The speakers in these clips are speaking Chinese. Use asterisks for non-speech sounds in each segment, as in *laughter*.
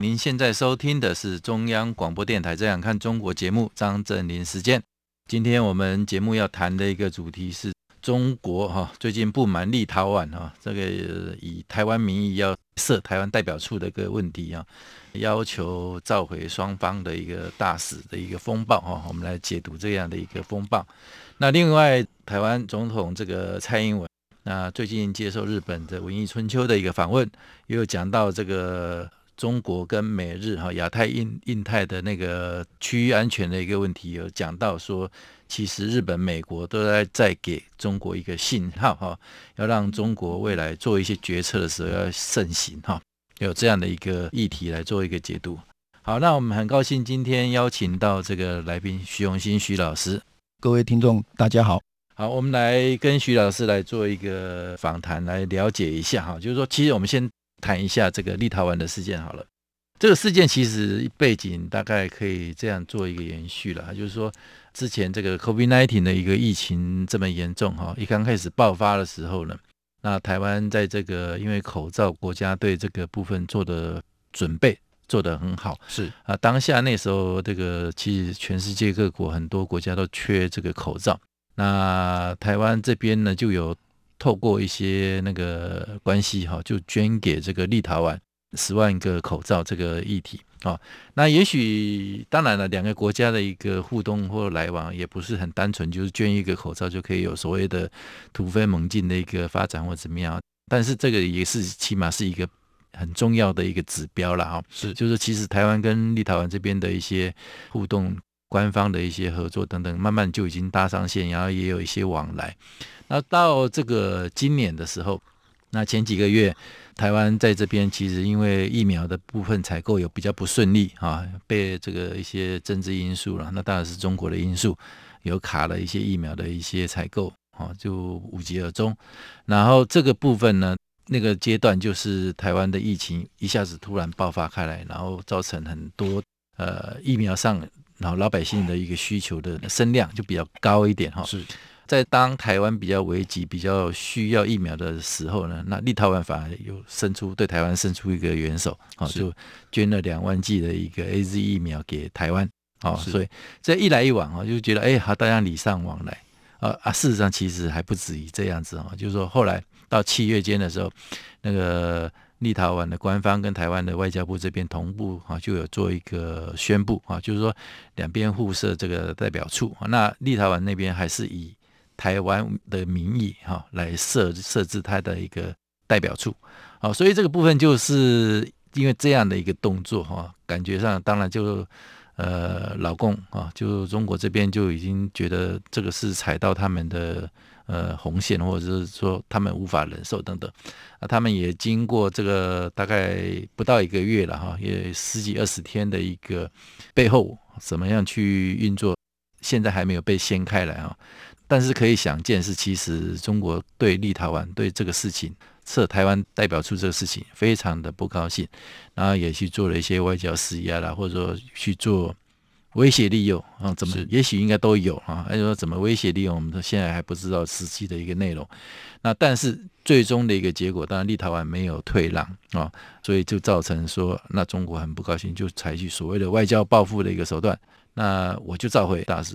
您现在收听的是中央广播电台《这样看中国》节目，张振林时间。今天我们节目要谈的一个主题是中国哈，最近不满立陶宛哈，这个以台湾名义要设台湾代表处的一个问题啊，要求召回双方的一个大使的一个风暴哈，我们来解读这样的一个风暴。那另外，台湾总统这个蔡英文。那最近接受日本的《文艺春秋》的一个访问，也有讲到这个中国跟美日哈亚太印印太的那个区域安全的一个问题，有讲到说，其实日本、美国都在在给中国一个信号哈，要让中国未来做一些决策的时候要慎行哈，有这样的一个议题来做一个解读。好，那我们很高兴今天邀请到这个来宾徐永新徐老师，各位听众大家好。好，我们来跟徐老师来做一个访谈，来了解一下哈。就是说，其实我们先谈一下这个立陶宛的事件好了。这个事件其实背景大概可以这样做一个延续了，就是说，之前这个 COVID-19 的一个疫情这么严重哈，一刚开始爆发的时候呢，那台湾在这个因为口罩，国家对这个部分做的准备做得很好，是啊，当下那时候这个其实全世界各国很多国家都缺这个口罩。那台湾这边呢，就有透过一些那个关系哈，就捐给这个立陶宛十万个口罩这个议题啊。那也许当然了，两个国家的一个互动或来往也不是很单纯，就是捐一个口罩就可以有所谓的突飞猛进的一个发展或怎么样。但是这个也是起码是一个很重要的一个指标了哈。是，就是其实台湾跟立陶宛这边的一些互动。官方的一些合作等等，慢慢就已经搭上线，然后也有一些往来。那到这个今年的时候，那前几个月，台湾在这边其实因为疫苗的部分采购有比较不顺利啊，被这个一些政治因素了，那当然是中国的因素，有卡了一些疫苗的一些采购啊，就无疾而终。然后这个部分呢，那个阶段就是台湾的疫情一下子突然爆发开来，然后造成很多呃疫苗上。然后老百姓的一个需求的声量就比较高一点哈，是。在当台湾比较危急、比较需要疫苗的时候呢，那立陶宛反而有伸出对台湾伸出一个援手啊，就捐了两万剂的一个 AZ 疫苗给台湾啊，所以这一来一往啊，就觉得哎，好，大家礼尚往来。啊啊，事实上其实还不止于这样子啊，就是说后来到七月间的时候，那个。立陶宛的官方跟台湾的外交部这边同步啊，就有做一个宣布啊，就是说两边互设这个代表处。那立陶宛那边还是以台湾的名义哈来设设置他的一个代表处。好，所以这个部分就是因为这样的一个动作哈，感觉上当然就呃老共啊，就中国这边就已经觉得这个是踩到他们的。呃，红线或者是说他们无法忍受等等，啊，他们也经过这个大概不到一个月了哈，也十几二十天的一个背后怎么样去运作，现在还没有被掀开来啊。但是可以想见是，其实中国对立陶宛对这个事情设台湾代表处这个事情非常的不高兴，然后也去做了一些外交施压啦，或者说去做。威胁利诱啊，怎么？也许应该都有啊。还是说怎么威胁利用？我们现在还不知道实际的一个内容。那但是最终的一个结果，当然立陶宛没有退让啊，所以就造成说，那中国很不高兴，就采取所谓的外交报复的一个手段。那我就召回大使，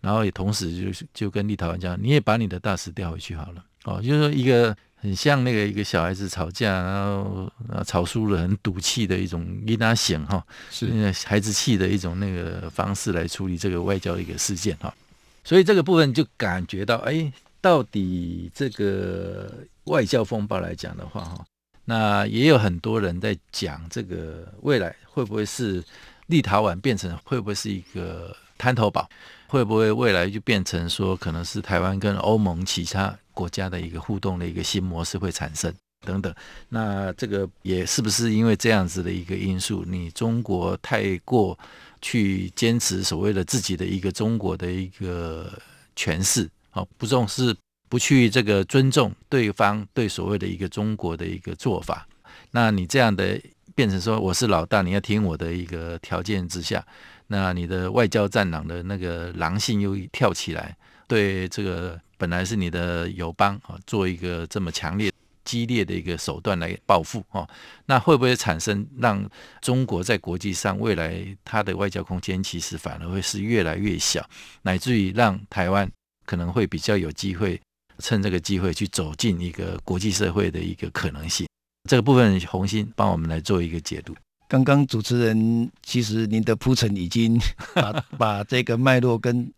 然后也同时就就跟立陶宛讲，你也把你的大使调回去好了。哦，就是说一个。很像那个一个小孩子吵架，然后吵输了很赌气的一种跟他显哈，是那孩子气的一种那个方式来处理这个外交的一个事件哈，所以这个部分就感觉到，哎，到底这个外交风暴来讲的话哈，那也有很多人在讲这个未来会不会是立陶宛变成会不会是一个滩头堡，会不会未来就变成说可能是台湾跟欧盟其他。国家的一个互动的一个新模式会产生等等。那这个也是不是因为这样子的一个因素，你中国太过去坚持所谓的自己的一个中国的一个诠释，啊，不重视，不去这个尊重对方对所谓的一个中国的一个做法，那你这样的变成说我是老大，你要听我的一个条件之下，那你的外交战狼的那个狼性又跳起来，对这个本来是你的友邦啊，做一个这么强烈、激烈的一个手段来报复啊，那会不会产生让中国在国际上未来它的外交空间其实反而会是越来越小，乃至于让台湾可能会比较有机会趁这个机会去走进一个国际社会的一个可能性？这个部分红星帮我们来做一个解读。刚刚主持人其实您的铺陈已经把 *laughs* 把这个脉络跟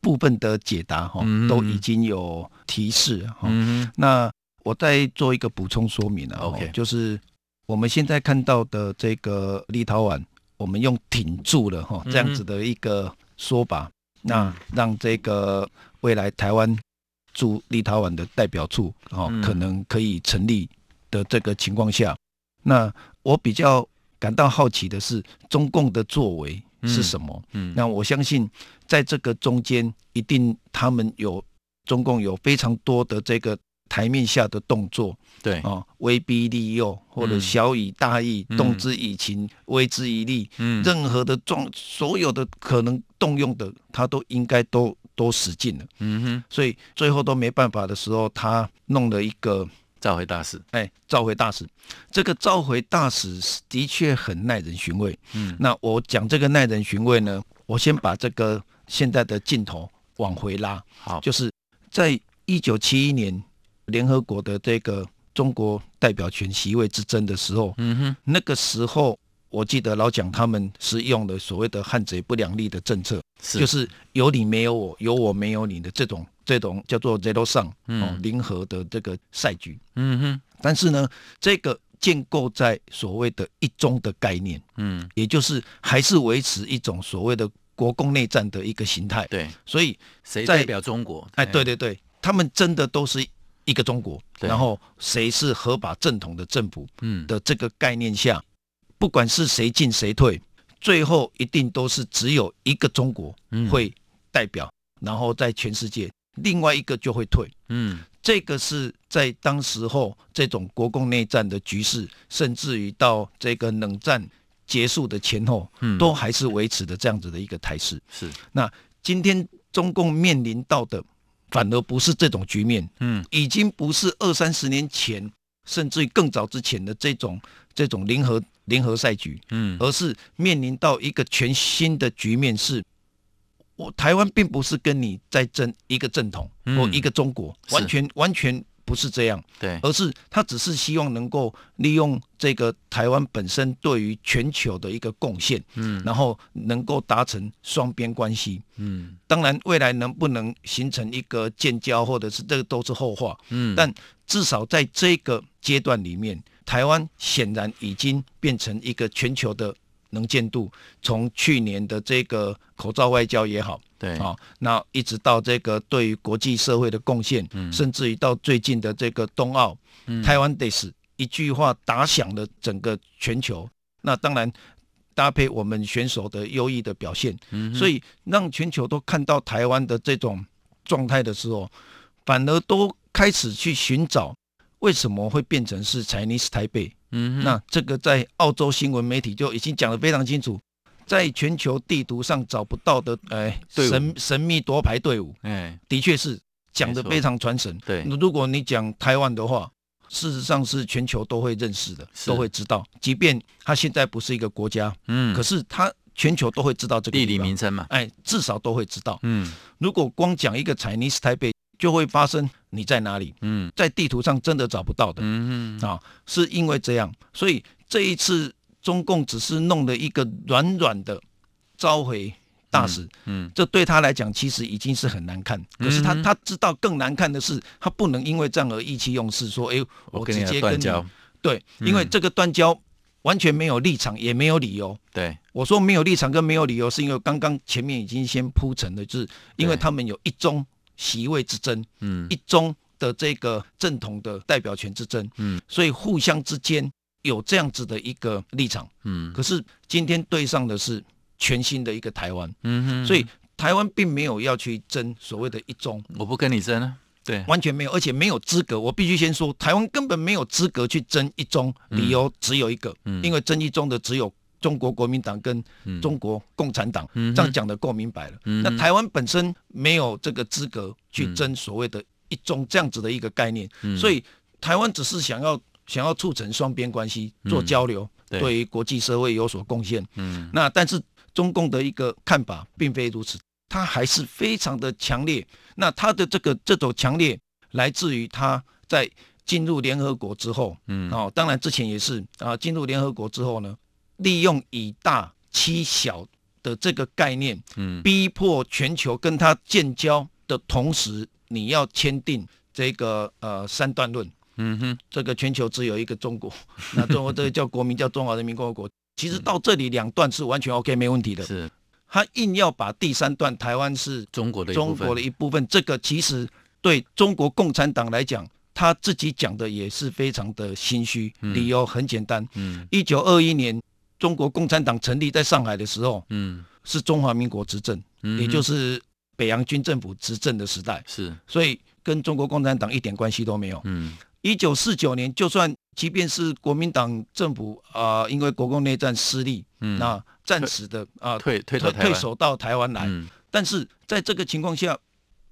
部分的解答哈都已经有提示哈。那我再做一个补充说明了。OK，就是我们现在看到的这个立陶宛，我们用挺住了哈这样子的一个说法，那让这个未来台湾驻立陶宛的代表处哦可能可以成立的这个情况下，那我比较感到好奇的是中共的作为是什么？嗯，那我相信在这个中间，一定他们有中共有非常多的这个台面下的动作，对。啊，威逼利诱或者小以大义，动之以情，威之以利，嗯，任何的状所有的可能动用的，他都应该都都使尽了，嗯哼，所以最后都没办法的时候，他弄了一个。召回大使，哎，召回大使，这个召回大使的确很耐人寻味。嗯，那我讲这个耐人寻味呢，我先把这个现在的镜头往回拉。好，就是在一九七一年联合国的这个中国代表权席位之争的时候，嗯哼，那个时候我记得老蒋他们是用了所谓的汉贼不两立的政策，是。就是有你没有我，有我没有你的这种。这种叫做 zero sum 哦，零和的这个赛局，嗯哼，但是呢，这个建构在所谓的一中的概念，嗯，也就是还是维持一种所谓的国共内战的一个形态，对，所以谁代表中国？哎，对对对，他们真的都是一个中国，然后谁是合法正统的政府，嗯。的这个概念下，不管是谁进谁退，最后一定都是只有一个中国会代表，然后在全世界。另外一个就会退，嗯，这个是在当时候这种国共内战的局势，甚至于到这个冷战结束的前后，嗯，都还是维持的这样子的一个态势。是，那今天中共面临到的，反而不是这种局面，嗯，已经不是二三十年前，甚至于更早之前的这种这种零和零和赛局，嗯，而是面临到一个全新的局面是。我台湾并不是跟你在争一个正统或一个中国，嗯、完全完全不是这样。对，而是他只是希望能够利用这个台湾本身对于全球的一个贡献，嗯，然后能够达成双边关系。嗯，当然未来能不能形成一个建交，或者是这个都是后话。嗯，但至少在这个阶段里面，台湾显然已经变成一个全球的。能见度从去年的这个口罩外交也好，对啊，那一直到这个对于国际社会的贡献，嗯，甚至于到最近的这个冬奥，嗯，台湾得是一句话打响了整个全球。那当然搭配我们选手的优异的表现，嗯，所以让全球都看到台湾的这种状态的时候，反而都开始去寻找为什么会变成是 Chinese 台北。嗯，那这个在澳洲新闻媒体就已经讲得非常清楚，在全球地图上找不到的，哎，神神秘夺牌队伍，哎，的确是讲得非常传神。对，如果你讲台湾的话，事实上是全球都会认识的，都会知道，即便它现在不是一个国家，嗯，可是它全球都会知道这个地理名称嘛，哎，至少都会知道。嗯，如果光讲一个 Chinese 台北。就会发生你在哪里？嗯，在地图上真的找不到的。嗯嗯啊，是因为这样，所以这一次中共只是弄了一个软软的召回大使。嗯，嗯，这对他来讲其实已经是很难看。可是他他知道更难看的是，他不能因为这样而意气用事，说：“哎，我直接跟交。”对，因为这个断交完全没有立场，也没有理由。对，我说没有立场跟没有理由，是因为刚刚前面已经先铺陈了，就是因为他们有一中。席位之争，嗯，一中的这个正统的代表权之争，嗯，所以互相之间有这样子的一个立场，嗯，可是今天对上的是全新的一个台湾，嗯哼，所以台湾并没有要去争所谓的一中，我不跟你争啊，对，完全没有，而且没有资格，我必须先说，台湾根本没有资格去争一中，理由只有一个，嗯，因为争一中的只有。中国国民党跟中国共产党，嗯、这样讲的够明白了。嗯、那台湾本身没有这个资格去争所谓的“一中”这样子的一个概念，嗯、所以台湾只是想要想要促成双边关系做交流，嗯、对于国际社会有所贡献。嗯、那但是中共的一个看法并非如此，他还是非常的强烈。那他的这个这种强烈来自于他在进入联合国之后，嗯，哦，当然之前也是啊，进入联合国之后呢。利用以大欺小的这个概念，嗯，逼迫全球跟他建交的同时，你要签订这个呃三段论，嗯哼，这个全球只有一个中国，*laughs* 那中国这个叫国名叫中华人民共和国。其实到这里两段是完全 OK 没问题的，是，他硬要把第三段台湾是中国的中国的一部分，这个其实对中国共产党来讲，他自己讲的也是非常的心虚，理由很简单，嗯，一九二一年。中国共产党成立在上海的时候，嗯，是中华民国执政，嗯，也就是北洋军政府执政的时代，是，所以跟中国共产党一点关系都没有。嗯，一九四九年，就算即便是国民党政府啊，呃，因为国共内战失利，嗯，那暂时的啊退退退退守到台湾来，嗯，但是在这个情况下，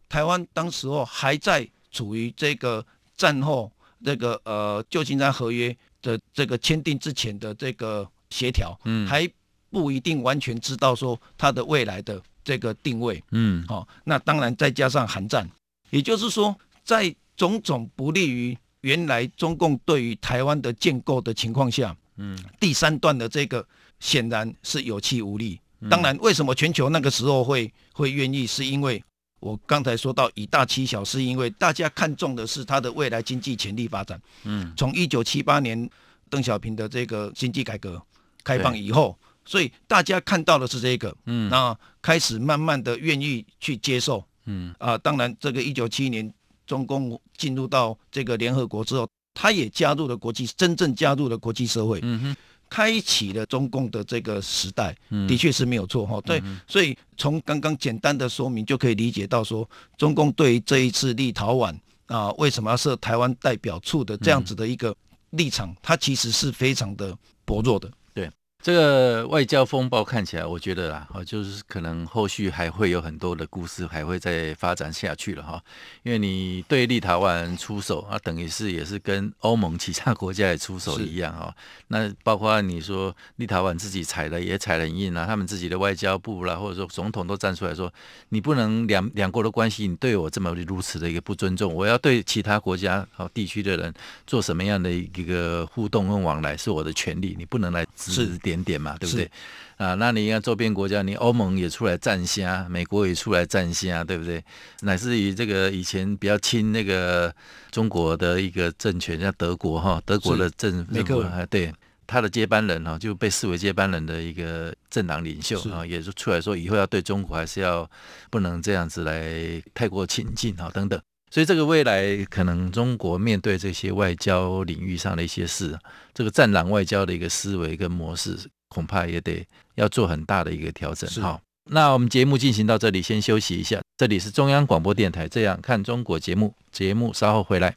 台湾当时候还在处于这个战后这个呃旧金山合约的这个签订之前的这个。协调，嗯，还不一定完全知道说它的未来的这个定位，嗯，好，那当然再加上韩战，也就是说，在种种不利于原来中共对于台湾的建构的情况下，嗯，第三段的这个显然是有气无力。当然，为什么全球那个时候会会愿意，是因为我刚才说到以大欺小，是因为大家看重的是它的未来经济潜力发展，嗯，从一九七八年邓小平的这个经济改革。开放以后，所以大家看到的是这个，嗯，那开始慢慢的愿意去接受，嗯。啊，当然这个一九七一年中共进入到这个联合国之后，他也加入了国际，真正加入了国际社会，嗯哼，开启了中共的这个时代，的确是没有错哈，对，所以从刚刚简单的说明就可以理解到说，中共对于这一次立陶宛啊为什么要设台湾代表处的这样子的一个立场，它其实是非常的薄弱的。这个外交风暴看起来，我觉得啦，哦，就是可能后续还会有很多的故事，还会再发展下去了哈。因为你对立陶宛出手啊，等于是也是跟欧盟其他国家也出手一样哈。那包括你说立陶宛自己踩的也踩得很硬啊，他们自己的外交部啦，或者说总统都站出来说，你不能两两国的关系，你对我这么如此的一个不尊重，我要对其他国家和地区的人做什么样的一个互动跟往来是我的权利，你不能来指点。点嘛，对不对？啊，那你看周边国家，你欧盟也出来站虾，美国也出来站虾，对不对？乃至于这个以前比较亲那个中国的一个政权，像德国哈，德国的政府，对他的接班人哈，就被视为接班人的一个政党领袖啊，也是出来说以后要对中国还是要不能这样子来太过亲近啊，等等。所以这个未来可能中国面对这些外交领域上的一些事，这个战狼外交的一个思维跟模式，恐怕也得要做很大的一个调整。好，那我们节目进行到这里，先休息一下。这里是中央广播电台《这样看中国》节目，节目稍后回来。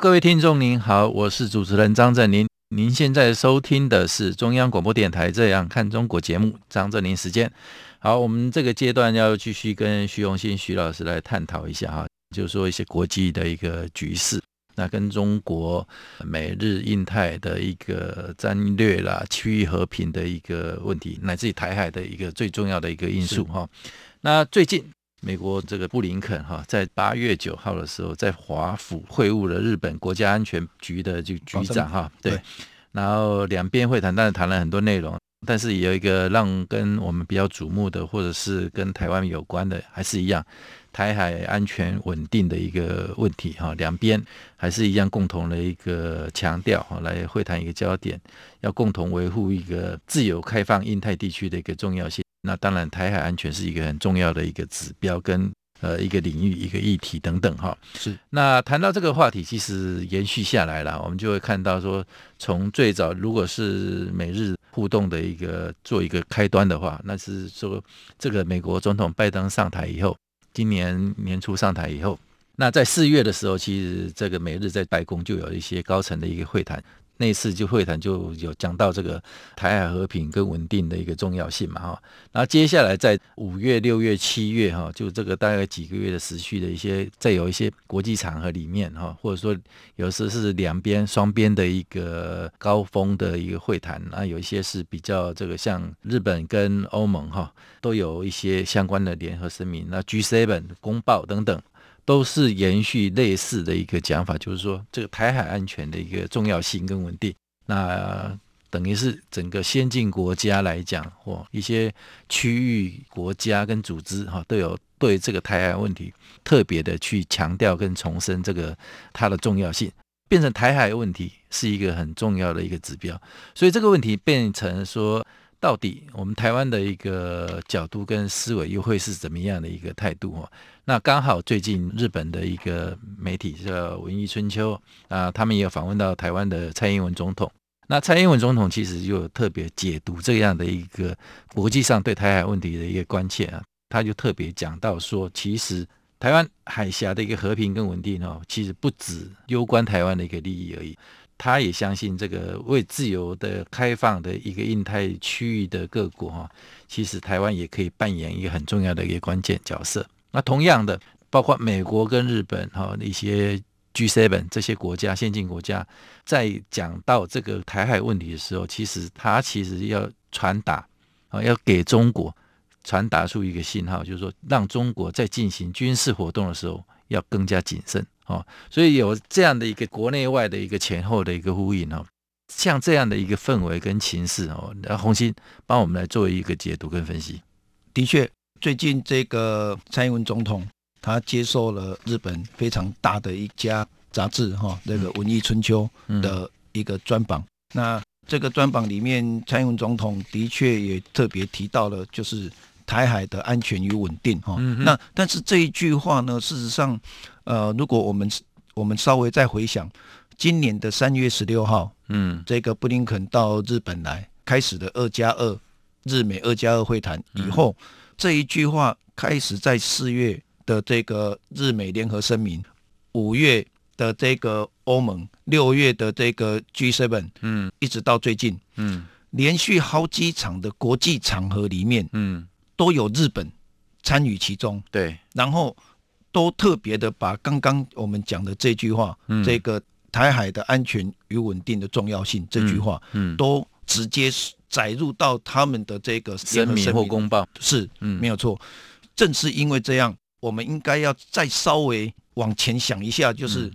各位听众您好，我是主持人张振林。您现在收听的是中央广播电台《这样看中国》节目，张振林时间。好，我们这个阶段要继续跟徐荣新徐老师来探讨一下哈，就是说一些国际的一个局势，那跟中国、美日、印太的一个战略啦、区域和平的一个问题，乃至于台海的一个最重要的一个因素哈。那最近。美国这个布林肯哈，在八月九号的时候，在华府会晤了日本国家安全局的这个局长哈，对，然后两边会谈，但是谈了很多内容，但是有一个让跟我们比较瞩目的，或者是跟台湾有关的，还是一样，台海安全稳定的一个问题哈，两边还是一样共同的一个强调哈，来会谈一个焦点，要共同维护一个自由开放印太地区的一个重要性。那当然，台海安全是一个很重要的一个指标，跟呃一个领域、一个议题等等哈。是。那谈到这个话题，其实延续下来了，我们就会看到说，从最早如果是美日互动的一个做一个开端的话，那是说这个美国总统拜登上台以后，今年年初上台以后，那在四月的时候，其实这个美日在白宫就有一些高层的一个会谈。那次就会谈就有讲到这个台海和平跟稳定的一个重要性嘛哈，然后接下来在五月、六月、七月哈，就这个大概几个月的时序的一些，在有一些国际场合里面哈，或者说有时是两边双边的一个高峰的一个会谈，那有一些是比较这个像日本跟欧盟哈，都有一些相关的联合声明，那 G7 公报等等。都是延续类似的一个讲法，就是说这个台海安全的一个重要性跟稳定，那等于是整个先进国家来讲，或一些区域国家跟组织哈，都有对这个台海问题特别的去强调跟重申这个它的重要性，变成台海问题是一个很重要的一个指标，所以这个问题变成说。到底我们台湾的一个角度跟思维又会是怎么样的一个态度哦？那刚好最近日本的一个媒体叫《文艺春秋》啊，他们也有访问到台湾的蔡英文总统。那蔡英文总统其实就特别解读这样的一个国际上对台海问题的一个关切啊，他就特别讲到说，其实台湾海峡的一个和平跟稳定哦，其实不止攸关台湾的一个利益而已。他也相信这个为自由的开放的一个印太区域的各国哈，其实台湾也可以扮演一个很重要的一个关键角色。那同样的，包括美国跟日本哈一些 G7 这些国家先进国家，在讲到这个台海问题的时候，其实他其实要传达啊，要给中国传达出一个信号，就是说让中国在进行军事活动的时候要更加谨慎。哦，所以有这样的一个国内外的一个前后的一个呼应哦，像这样的一个氛围跟情势哦，那红星帮我们来做一个解读跟分析。的确，最近这个蔡英文总统他接受了日本非常大的一家杂志哈，那个《文艺春秋》的一个专访。那这个专访里面，蔡英文总统的确也特别提到了，就是。台海的安全与稳定，哈，那但是这一句话呢，事实上，呃，如果我们我们稍微再回想，今年的三月十六号，嗯，这个布林肯到日本来开始的二加二日美二加二会谈以后，这一句话开始在四月的这个日美联合声明，五月的这个欧盟，六月的这个 G7，嗯，一直到最近，嗯，连续好几场的国际场合里面，嗯。都有日本参与其中，对，然后都特别的把刚刚我们讲的这句话，嗯，这个台海的安全与稳定的重要性这句话，嗯，都直接载入到他们的这个声明。或公报，是，嗯，没有错。正是因为这样，我们应该要再稍微往前想一下，就是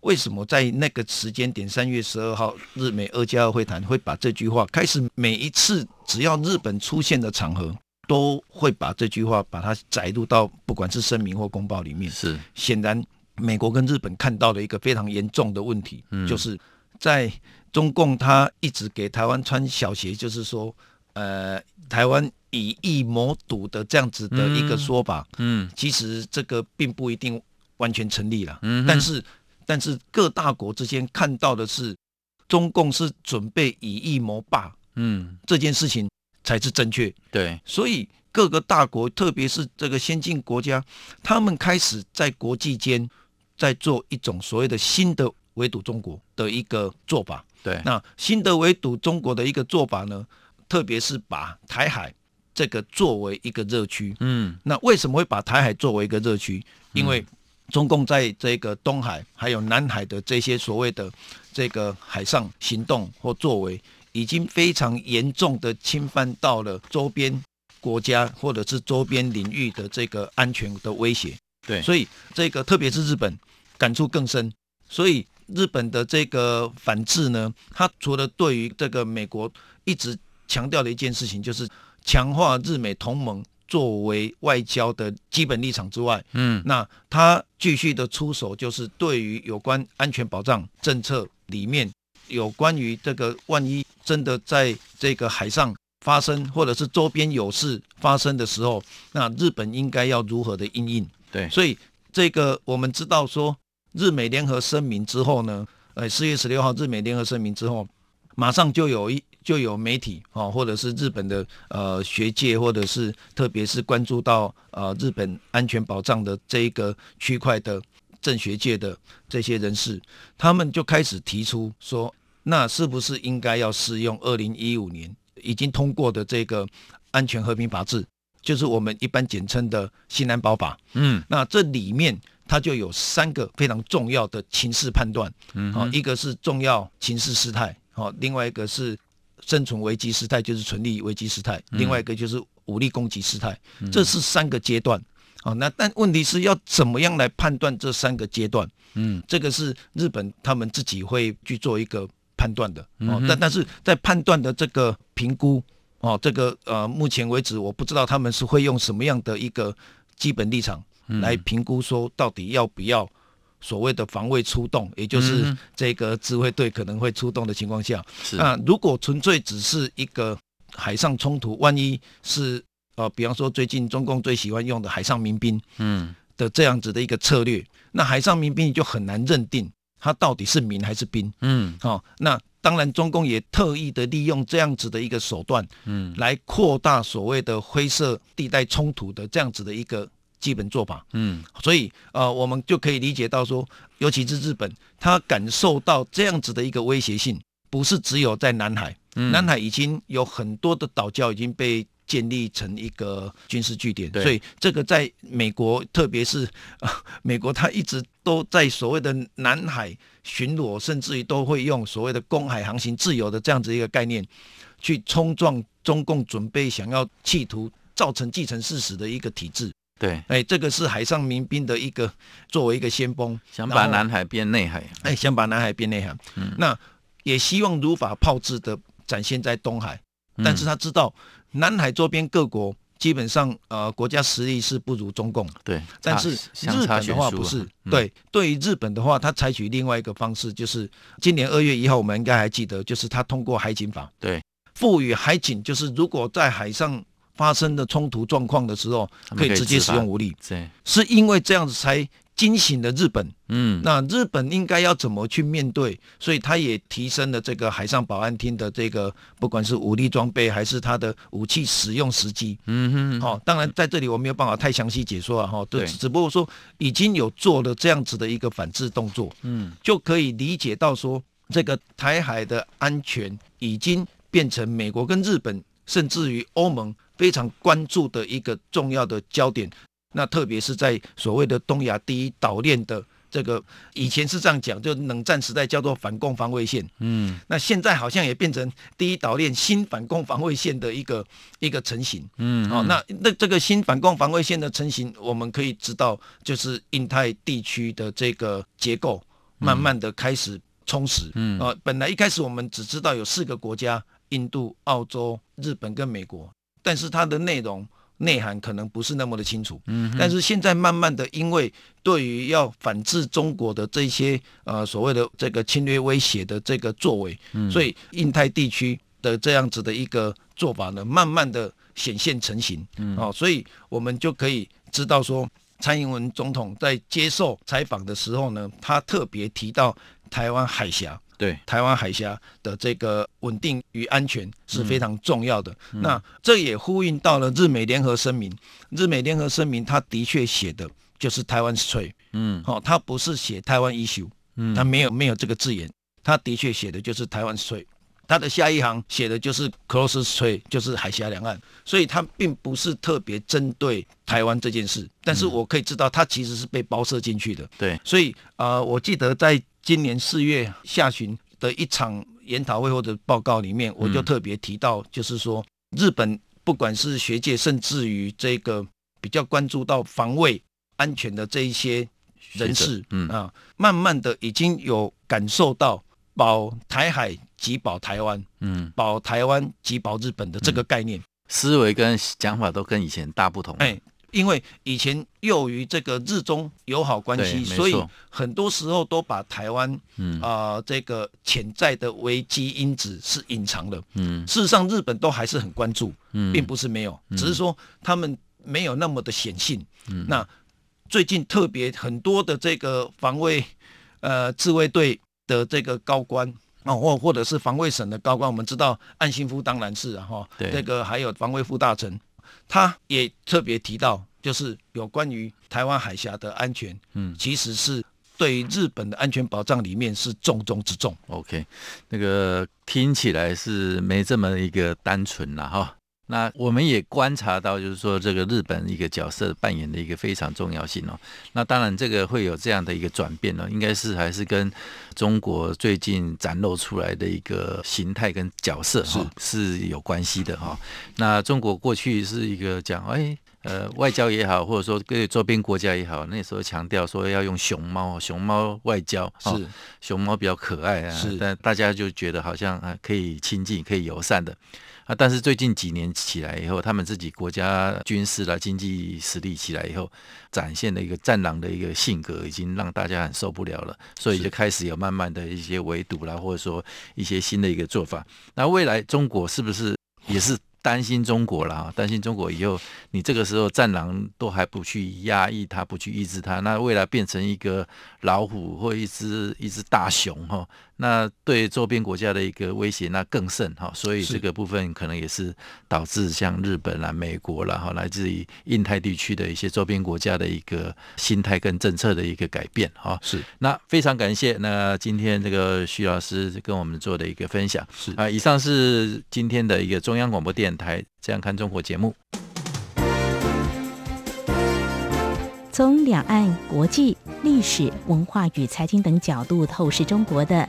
为什么在那个时间点，三月十二号日美二加二会谈会把这句话开始每一次只要日本出现的场合。都会把这句话把它载入到不管是声明或公报里面。是，显然美国跟日本看到了一个非常严重的问题，嗯、就是在中共他一直给台湾穿小鞋，就是说，呃，台湾以疫谋独的这样子的一个说法，嗯，嗯。其实这个并不一定完全成立了，嗯，但是但是各大国之间看到的是，中共是准备以疫谋霸，嗯，这件事情才是正确，对，所以各个大国，特别是这个先进国家，他们开始在国际间在做一种所谓的新的围堵中国的一个做法。对，那新的围堵中国的一个做法呢，特别是把台海这个作为一个热区。嗯，那为什么会把台海作为一个热区？因为中共在这个东海还有南海的这些所谓的这个海上行动或作为，已经非常严重的侵犯到了周边国家或者是周边领域的这个安全的威胁。对，所以这个特别是日本感触更深。所以日本的这个反制呢，它除了对于这个美国一直强调的一件事情，就是强化日美同盟作为外交的基本立场之外，嗯，那他继续的出手，就是对于有关安全保障政策里面，有关于这个万一真的在这个海上发生，或者是周边有事发生的时候，那日本应该要如何的应应？对，所以这个我们知道说。日美联合声明之后呢，呃，四月十六号日美联合声明之后，马上就有一就有媒体哦，或者是日本的呃学界，或者是特别是关注到呃日本安全保障的这一个区块的政学界的这些人士，他们就开始提出说，那是不是应该要适用二零一五年已经通过的这个安全和平法制，就是我们一般简称的新安保法？嗯，那这里面。它就有三个非常重要的情势判断，嗯，好，一个是重要情势事态，好，另外一个是生存危机事态，就是存立危机事态，另外一个就是武力攻击事态，这是三个阶段，好，那但问题是要怎么样来判断这三个阶段？嗯，这个是日本他们自己会去做一个判断的，哦，但但是在判断的这个评估，哦，这个呃，目前为止我不知道他们是会用什么样的一个基本立场。来评估说到底要不要所谓的防卫出动，也就是这个自卫队可能会出动的情况下，那如果纯粹只是一个海上冲突，万一是呃，比方说最近中共最喜欢用的海上民兵，嗯，的这样子的一个策略，那海上民兵就很难认定他到底是民还是兵，嗯，好，那当然中共也特意的利用这样子的一个手段，嗯，来扩大所谓的灰色地带冲突的这样子的一个。基本做法，嗯，所以呃，我们就可以理解到说，尤其是日本，他感受到这样子的一个威胁性，不是只有在南海，嗯，南海已经有很多的岛礁已经被建立成一个军事据点，所以这个在美国，特别是 *laughs* 美国他一直都在所谓的南海巡逻，甚至于都会用所谓的公海航行自由的这样子一个概念，去冲撞中共准备想要企图造成既成事实的一个体制。对，哎，这个是海上民兵的一个作为一个先锋，想把南海变内海，哎，想把南海变内海，嗯，那也希望如法炮制的展现在东海，嗯，但是他知道南海周边各国基本上呃国家实力是不如中共，对，但是日本的话不是，嗯，对，对于日本的话，他采取另外一个方式，就是今年二月一号，我们应该还记得，就是他通过海警法，对，赋予海警，就是如果在海上。发生的冲突状况的时候，可以直接使用武力，对。是因为这样子才惊醒了日本。嗯，那日本应该要怎么去面对？所以他也提升了这个海上保安厅的这个，不管是武力装备还是他的武器使用时机。嗯哼，好，当然在这里我没有办法太详细解说啊，哈，对，只不过说已经有做了这样子的一个反制动作，嗯，就可以理解到说，这个台海的安全已经变成美国跟日本，甚至于欧盟。非常关注的一个重要的焦点，那特别是在所谓的东亚第一岛链的这个，以前是这样讲，就冷战时代叫做反共防卫线，嗯，那现在好像也变成第一岛链新反共防卫线的一个一个成型，嗯，哦，那那这个新反共防卫线的成型，我们可以知道，就是印太地区的这个结构慢慢的开始充实，嗯，啊，本来一开始我们只知道有四个国家，印度、澳洲、日本跟美国。但是它的内容内涵可能不是那么的清楚。嗯，但是现在慢慢的，因为对于要反制中国的这些呃所谓的这个侵略威胁的这个作为，嗯，所以印太地区的这样子的一个做法呢，慢慢的显现成型。嗯，哦，所以我们就可以知道说，蔡英文总统在接受采访的时候呢，他特别提到台湾海峡。对台湾海峡的这个稳定与安全是非常重要的。嗯、那这也呼应到了日美联合声明。日美联合声明，它的确写的就是台湾 straight，嗯，好、哦，它不是写台湾 issue，嗯，它没有没有这个字眼，它的确写的就是台湾 straight。它的下一行写的就是 close straight，就是海峡两岸，所以它并不是特别针对台湾这件事。但是我可以知道，它其实是被包摄进去的。对，所以啊、呃，我记得在。今年四月下旬的一场研讨会或者报告里面，我就特别提到，就是说日本不管是学界，甚至于这个比较关注到防卫安全的这一些人士，嗯啊，慢慢的已经有感受到保台海即保台湾，嗯，保台湾即保日本的这个概念，思维跟讲法都跟以前大不同。哎。因为以前由于这个日中友好关系，所以很多时候都把台湾啊、嗯。呃、这个潜在的危机因子是隐藏的。嗯，事实上日本都还是很关注，并不是没有，只是说他们没有那么的显性。嗯，那最近特别很多的这个防卫呃自卫队的这个高官啊，或或者是防卫省的高官，我们知道岸信夫当然是啊哈，对，这个还有防卫副大臣。他也特别提到，就是有关于台湾海峡的安全，嗯，其实是对日本的安全保障里面是重中之重。OK，那个听起来是没这么一个单纯了哈。那我们也观察到，就是说这个日本一个角色扮演的一个非常重要性哦。那当然，这个会有这样的一个转变呢，应该是还是跟中国最近展露出来的一个形态跟角色是是有关系的哈。那中国过去是一个讲哎呃外交也好，或者说对周边国家也好，那时候强调说要用熊猫熊猫外交是熊猫比较可爱啊，是但大家就觉得好像啊可以亲近可以友善的。啊！但是最近几年起来以后，他们自己国家军事啦、经济实力起来以后，展现的一个战狼的一个性格，已经让大家很受不了了。所以就开始有慢慢的一些围堵啦，或者说一些新的一个做法。那未来中国是不是也是？担心中国了哈，担心中国以后，你这个时候战狼都还不去压抑它，不去抑制它，那未来变成一个老虎或一只一只大熊哈，那对周边国家的一个威胁那更甚哈，所以这个部分可能也是导致像日本啦、美国啦哈，来自于印太地区的一些周边国家的一个心态跟政策的一个改变哈。是，那非常感谢那今天这个徐老师跟我们做的一个分享。是啊，以上是今天的一个中央广播电台这样看中国节目，从两岸、国际、历史、文化与财经等角度透视中国的《